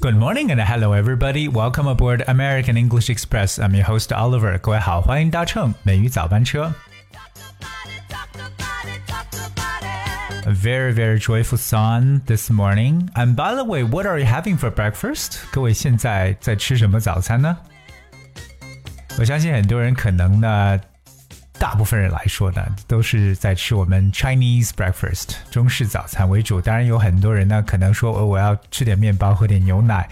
Good morning and hello everybody. Welcome aboard American English Express. I'm your host Oliver. 各位好，欢迎搭乘美语早班车。A very very joyful sun this morning. And by the way, what are you having for breakfast? 各位现在在吃什么早餐呢？我相信很多人可能呢。 大部分人来说呢，都是在吃我们 Chinese breakfast 中式早餐为主。当然，有很多人呢，可能说，呃我要吃点面包，喝点牛奶。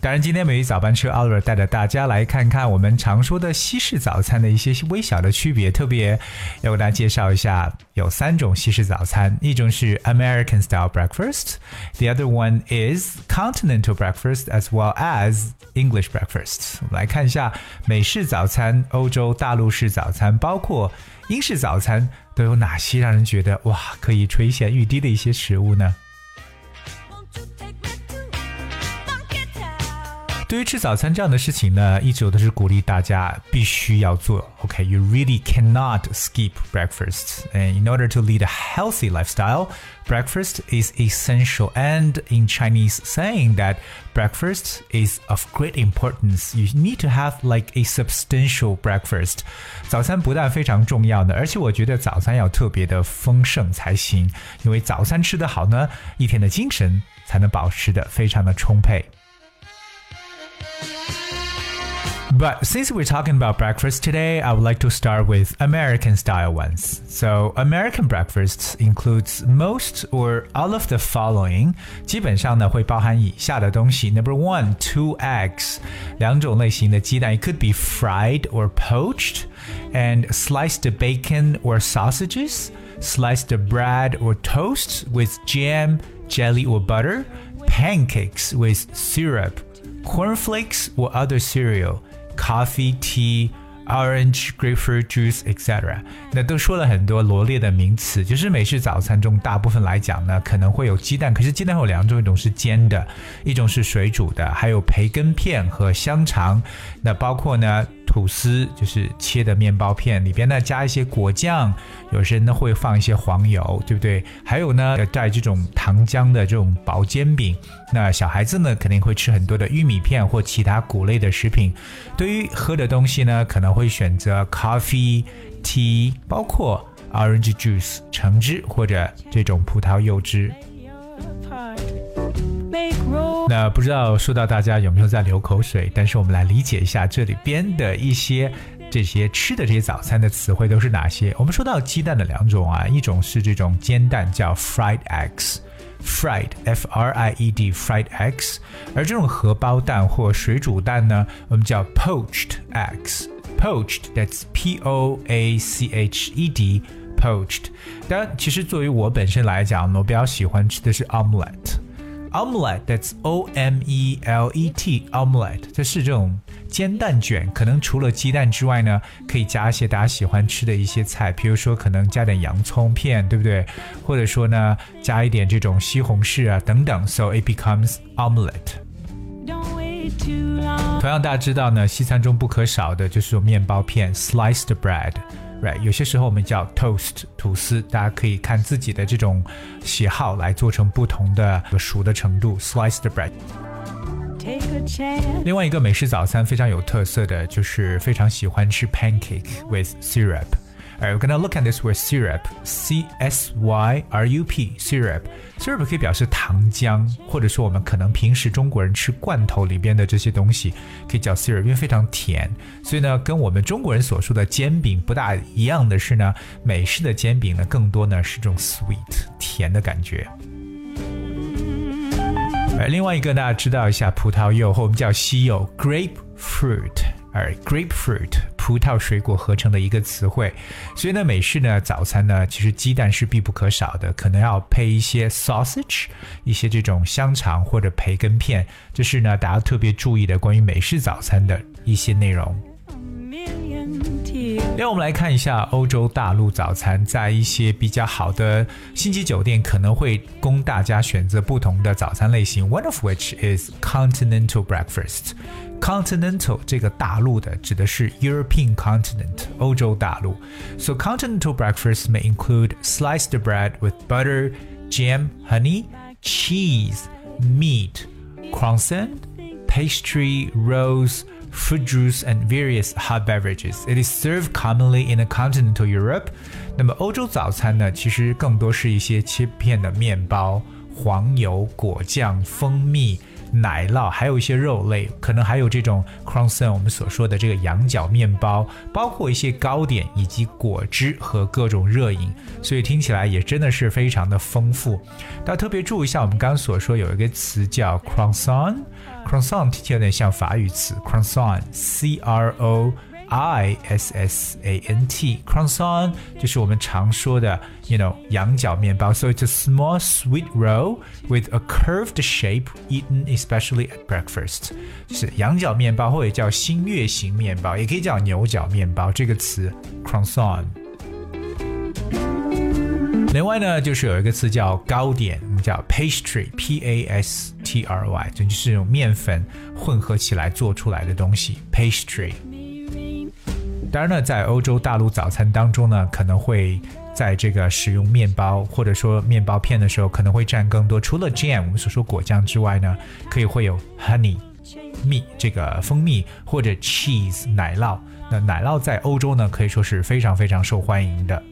当然，今天美语早班车 Oliver 带着大家来看看我们常说的西式早餐的一些微小的区别。特别要给大家介绍一下，有三种西式早餐，一种是 American style breakfast，the other one is continental breakfast as well as English breakfast。我们来看一下美式早餐、欧洲大陆式早餐，包括。英式早餐都有哪些让人觉得哇可以垂涎欲滴的一些食物呢？对于吃早餐这样的事情呢，一直我都是鼓励大家必须要做。OK，you、okay, really cannot skip breakfast. And in order to lead a healthy lifestyle, breakfast is essential. And in Chinese saying that breakfast is of great importance, you need to have like a substantial breakfast. 早餐不但非常重要呢，而且我觉得早餐要特别的丰盛才行，因为早餐吃得好呢，一天的精神才能保持的非常的充沛。 But since we're talking about breakfast today, I would like to start with American style ones. So American breakfasts includes most or all of the following. 基本上呢会包含以下的东西。Number one, two eggs，两种类型的鸡蛋。It could be fried or poached, and sliced bacon or sausages, sliced bread or toast with jam, jelly or butter, pancakes with syrup, cornflakes or other cereal Coffee, tea, orange, grapefruit juice, etc. 那都说了很多罗列的名词，就是美式早餐中大部分来讲呢，可能会有鸡蛋，可是鸡蛋有两种，一种是煎的，一种是水煮的，还有培根片和香肠。那包括呢。吐司就是切的面包片，里边呢加一些果酱，有些人呢会放一些黄油，对不对？还有呢带这种糖浆的这种薄煎饼。那小孩子呢肯定会吃很多的玉米片或其他谷类的食品。对于喝的东西呢，可能会选择 coffee、tea，包括 orange juice 橙汁或者这种葡萄柚汁。那不知道说到大家有没有在流口水？但是我们来理解一下这里边的一些这些吃的这些早餐的词汇都是哪些。我们说到鸡蛋的两种啊，一种是这种煎蛋叫 fried eggs，fried f r i e d fried eggs，而这种荷包蛋或水煮蛋呢，我们叫 poached eggs，poached that's p o a c h e d poached。当然，其实作为我本身来讲，我比较喜欢吃的是 omelette。Omelette that's O M E L E T omelette，这是这种煎蛋卷，可能除了鸡蛋之外呢，可以加一些大家喜欢吃的一些菜，比如说可能加点洋葱片，对不对？或者说呢，加一点这种西红柿啊等等，so it becomes omelette。同样，大家知道呢，西餐中不可少的就是面包片 sliced bread。right？有些时候我们叫 toast 吐司，大家可以看自己的这种喜好来做成不同的熟的程度。sliced bread。另外一个美式早餐非常有特色的就是非常喜欢吃 pancake with syrup。Alright, we're gonna look at this word syrup, C S Y R U P, syrup. Syrup 可以表示糖浆，或者说我们可能平时中国人吃罐头里边的这些东西，可以叫 syrup，因为非常甜。所以呢，跟我们中国人所说的煎饼不大一样的是呢，美式的煎饼呢，更多呢是这种 sweet 甜的感觉。而另外一个大家知道一下，葡萄柚或我们叫西柚 grapefruit，哎 grapefruit。葡萄水果合成的一个词汇，所以呢，美式呢早餐呢，其实鸡蛋是必不可少的，可能要配一些 sausage，一些这种香肠或者培根片，这是呢大家特别注意的关于美式早餐的一些内容。让我们来看一下欧洲大陆早餐，在一些比较好的星级酒店可能会供大家选择不同的早餐类型。One of which is continental breakfast. Continental 这个大陆的指的是 European continent 欧洲大陆。So continental breakfast may include sliced bread with butter, jam, honey, cheese, meat, croissant pastry, rolls, fruit juice, and various hot beverages. It is served commonly in continental Europe. 那么欧洲早餐呢，其实更多是一些切片的面包、黄油、果酱、蜂蜜。 奶酪，还有一些肉类，可能还有这种 croissant，我们所说的这个羊角面包，包括一些糕点以及果汁和各种热饮，所以听起来也真的是非常的丰富。大家特别注意一下，我们刚刚所说有一个词叫 croissant，croissant 听起来有点像法语词 croissant，c r o。I S S A N T croissant 就是我们常说的，you know 羊角面包。So it's a small sweet roll with a curved shape, eaten especially at breakfast。就是羊角面包，或者叫新月形面包，也可以叫牛角面包。这个词 croissant。另外呢，就是有一个词叫糕点，我们叫 pastry，p a s t r y，这就是用面粉混合起来做出来的东西，pastry。 当然呢，在欧洲大陆早餐当中呢，可能会在这个使用面包或者说面包片的时候，可能会占更多。除了 jam 我们所说果酱之外呢，可以会有 honey 蜜这个蜂蜜或者 cheese 奶酪。那奶酪在欧洲呢，可以说是非常非常受欢迎的。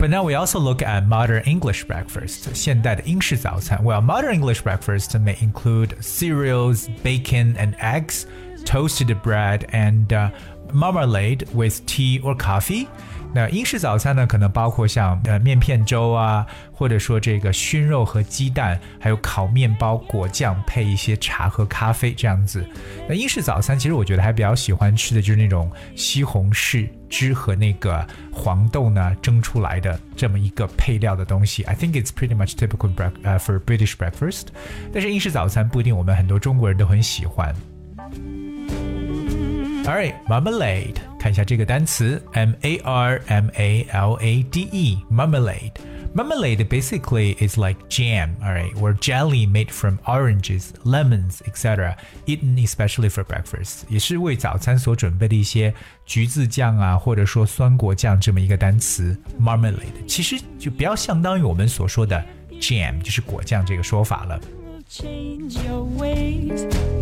But now we also look at modern English breakfast. 现代的英式早餐。Well, modern English breakfast may include cereals, bacon, and eggs Toasted bread and marmalade with tea or coffee. 那英式早餐呢，可能包括像呃面片粥啊，或者说这个熏肉和鸡蛋，还有烤面包、果酱配一些茶和咖啡这样子。那英式早餐其实我觉得还比较喜欢吃的就是那种西红柿汁和那个黄豆呢蒸出来的这么一个配料的东西。I think it's pretty much typical break 呃、uh, for British breakfast。但是英式早餐不一定我们很多中国人都很喜欢。Alright, marmalade，看一下这个单词，M A R M A L A D E, marmalade. Marmalade basically is like jam, alright, or jelly made from oranges, lemons, etc., eaten especially for breakfast. 也是为早餐所准备的一些橘子酱啊，或者说酸果酱这么一个单词，marmalade，其实就比较相当于我们所说的 jam，就是果酱这个说法了。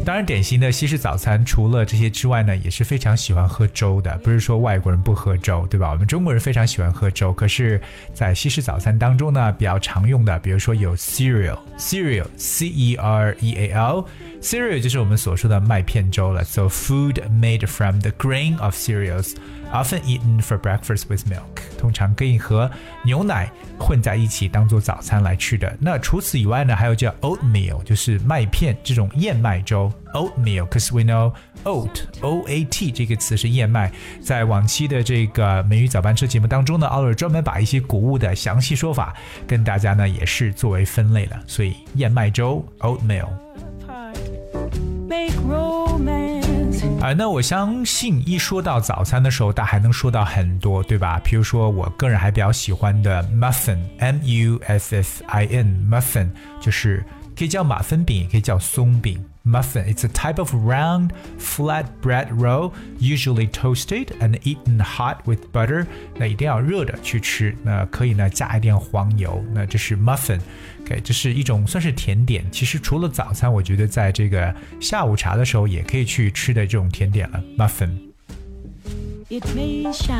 当然，典型的西式早餐除了这些之外呢，也是非常喜欢喝粥的。不是说外国人不喝粥，对吧？我们中国人非常喜欢喝粥。可是，在西式早餐当中呢，比较常用的，比如说有 cereal，cereal，c e r e a l Cereal 就是我们所说的麦片粥了。So food made from the grain of cereals。Often eaten for breakfast with milk，通常可以和牛奶混在一起当做早餐来吃的。那除此以外呢，还有叫 oatmeal，就是麦片这种燕麦粥。Oatmeal，cause we know oat，o a t 这个词是燕麦。在往期的这个美语早班车节目当中呢，奥尔专门把一些谷物的详细说法跟大家呢也是作为分类了。所以燕麦粥 oatmeal。啊，那我相信一说到早餐的时候，大家还能说到很多，对吧？比如说，我个人还比较喜欢的 muffin，m u S S i n，muffin 就是可以叫马芬饼，也可以叫松饼。Muffin. It's a type of round, flat bread roll, usually toasted and eaten hot with butter. 那一定要热的去吃，那可以呢加一点黄油。那这是 muffin。OK，这是一种算是甜点。其实除了早餐，我觉得在这个下午茶的时候也可以去吃的这种甜点了，muffin。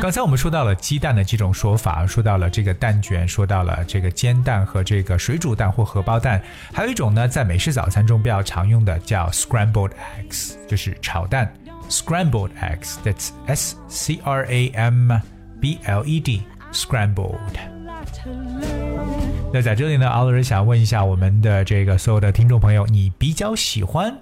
刚才我们说到了鸡蛋的几种说法，说到了这个蛋卷，说到了这个煎蛋和这个水煮蛋或荷包蛋，还有一种呢，在美式早餐中比较常用的叫 scrambled eggs，就是炒蛋。scrambled eggs，that's S C R A M B L E D，scrambled。那在这里呢，奥乐想问一下我们的这个所有的听众朋友，你比较喜欢？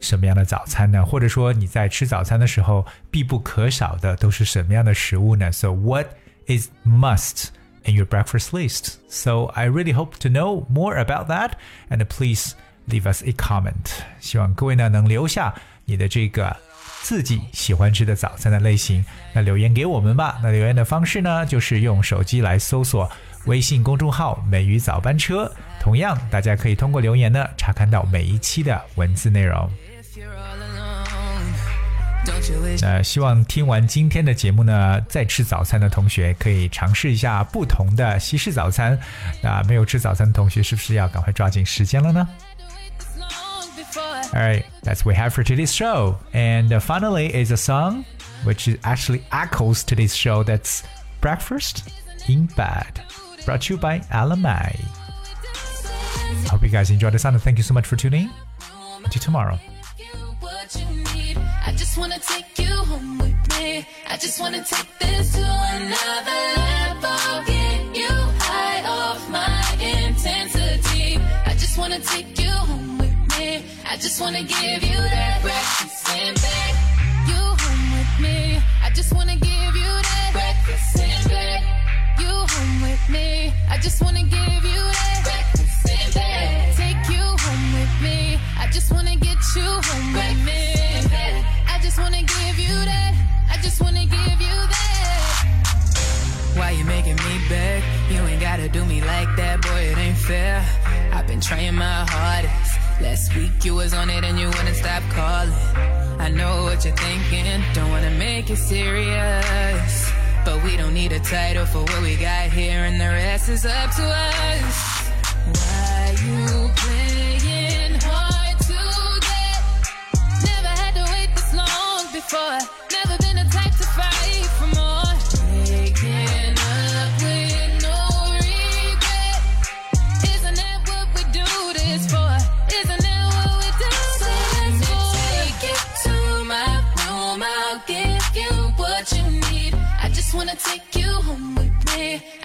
什么样的早餐呢？或者说你在吃早餐的时候必不可少的都是什么样的食物呢？So what is must in your breakfast list? So I really hope to know more about that, and please leave us a comment. 希望各位呢能留下你的这个自己喜欢吃的早餐的类型，那留言给我们吧。那留言的方式呢，就是用手机来搜索微信公众号“美语早班车”。同样，大家可以通过留言呢查看到每一期的文字内容。 那希望听完今天的节目呢，在吃早餐的同学可以尝试一下不同的西式早餐。那没有吃早餐的同学，是不是要赶快抓紧时间了呢？All right, that's what we have for today's show. And uh, finally is a song which actually echoes today's show. That's Breakfast in Bed, brought to you by Ella Mai. Hope you guys enjoyed the sound thank you so much for tuning. Until tomorrow. I just wanna take you home with me. I just wanna take this to another level. Get you high off my intensity. I just wanna take you home with me. I just wanna give you that breakfast in bed. You home with me. I just wanna give you that breakfast in bed. You home with me. I just fair. I've been trying my hardest. Last week you was on it and you wouldn't stop calling. I know what you're thinking, don't wanna make it serious. But we don't need a title for what we got here, and the rest is up to us. Why you playing hard to get? Never had to wait this long before.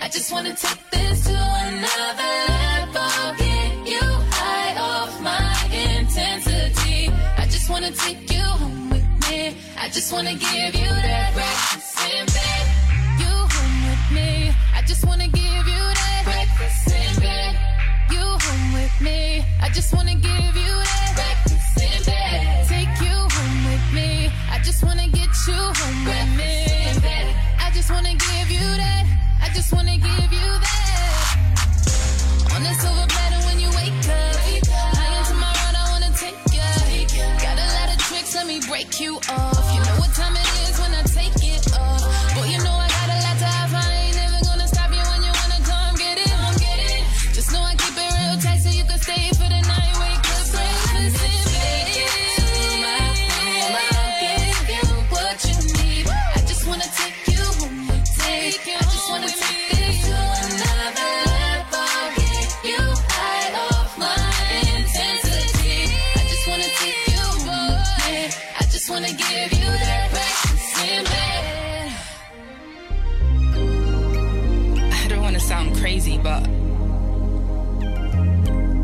I just wanna take this to another level. Get you high off my intensity. I just wanna take you home with me. I just wanna give you that breakfast in bed. You home with me. I just wanna give you that breakfast in bed. You home with me. I just wanna just wanna give you that breakfast in bed. I don't wanna sound crazy, but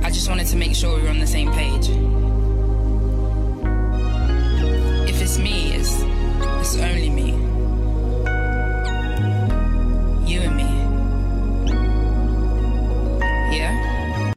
I just wanted to make sure we were on the same page. If it's me, it's it's only me.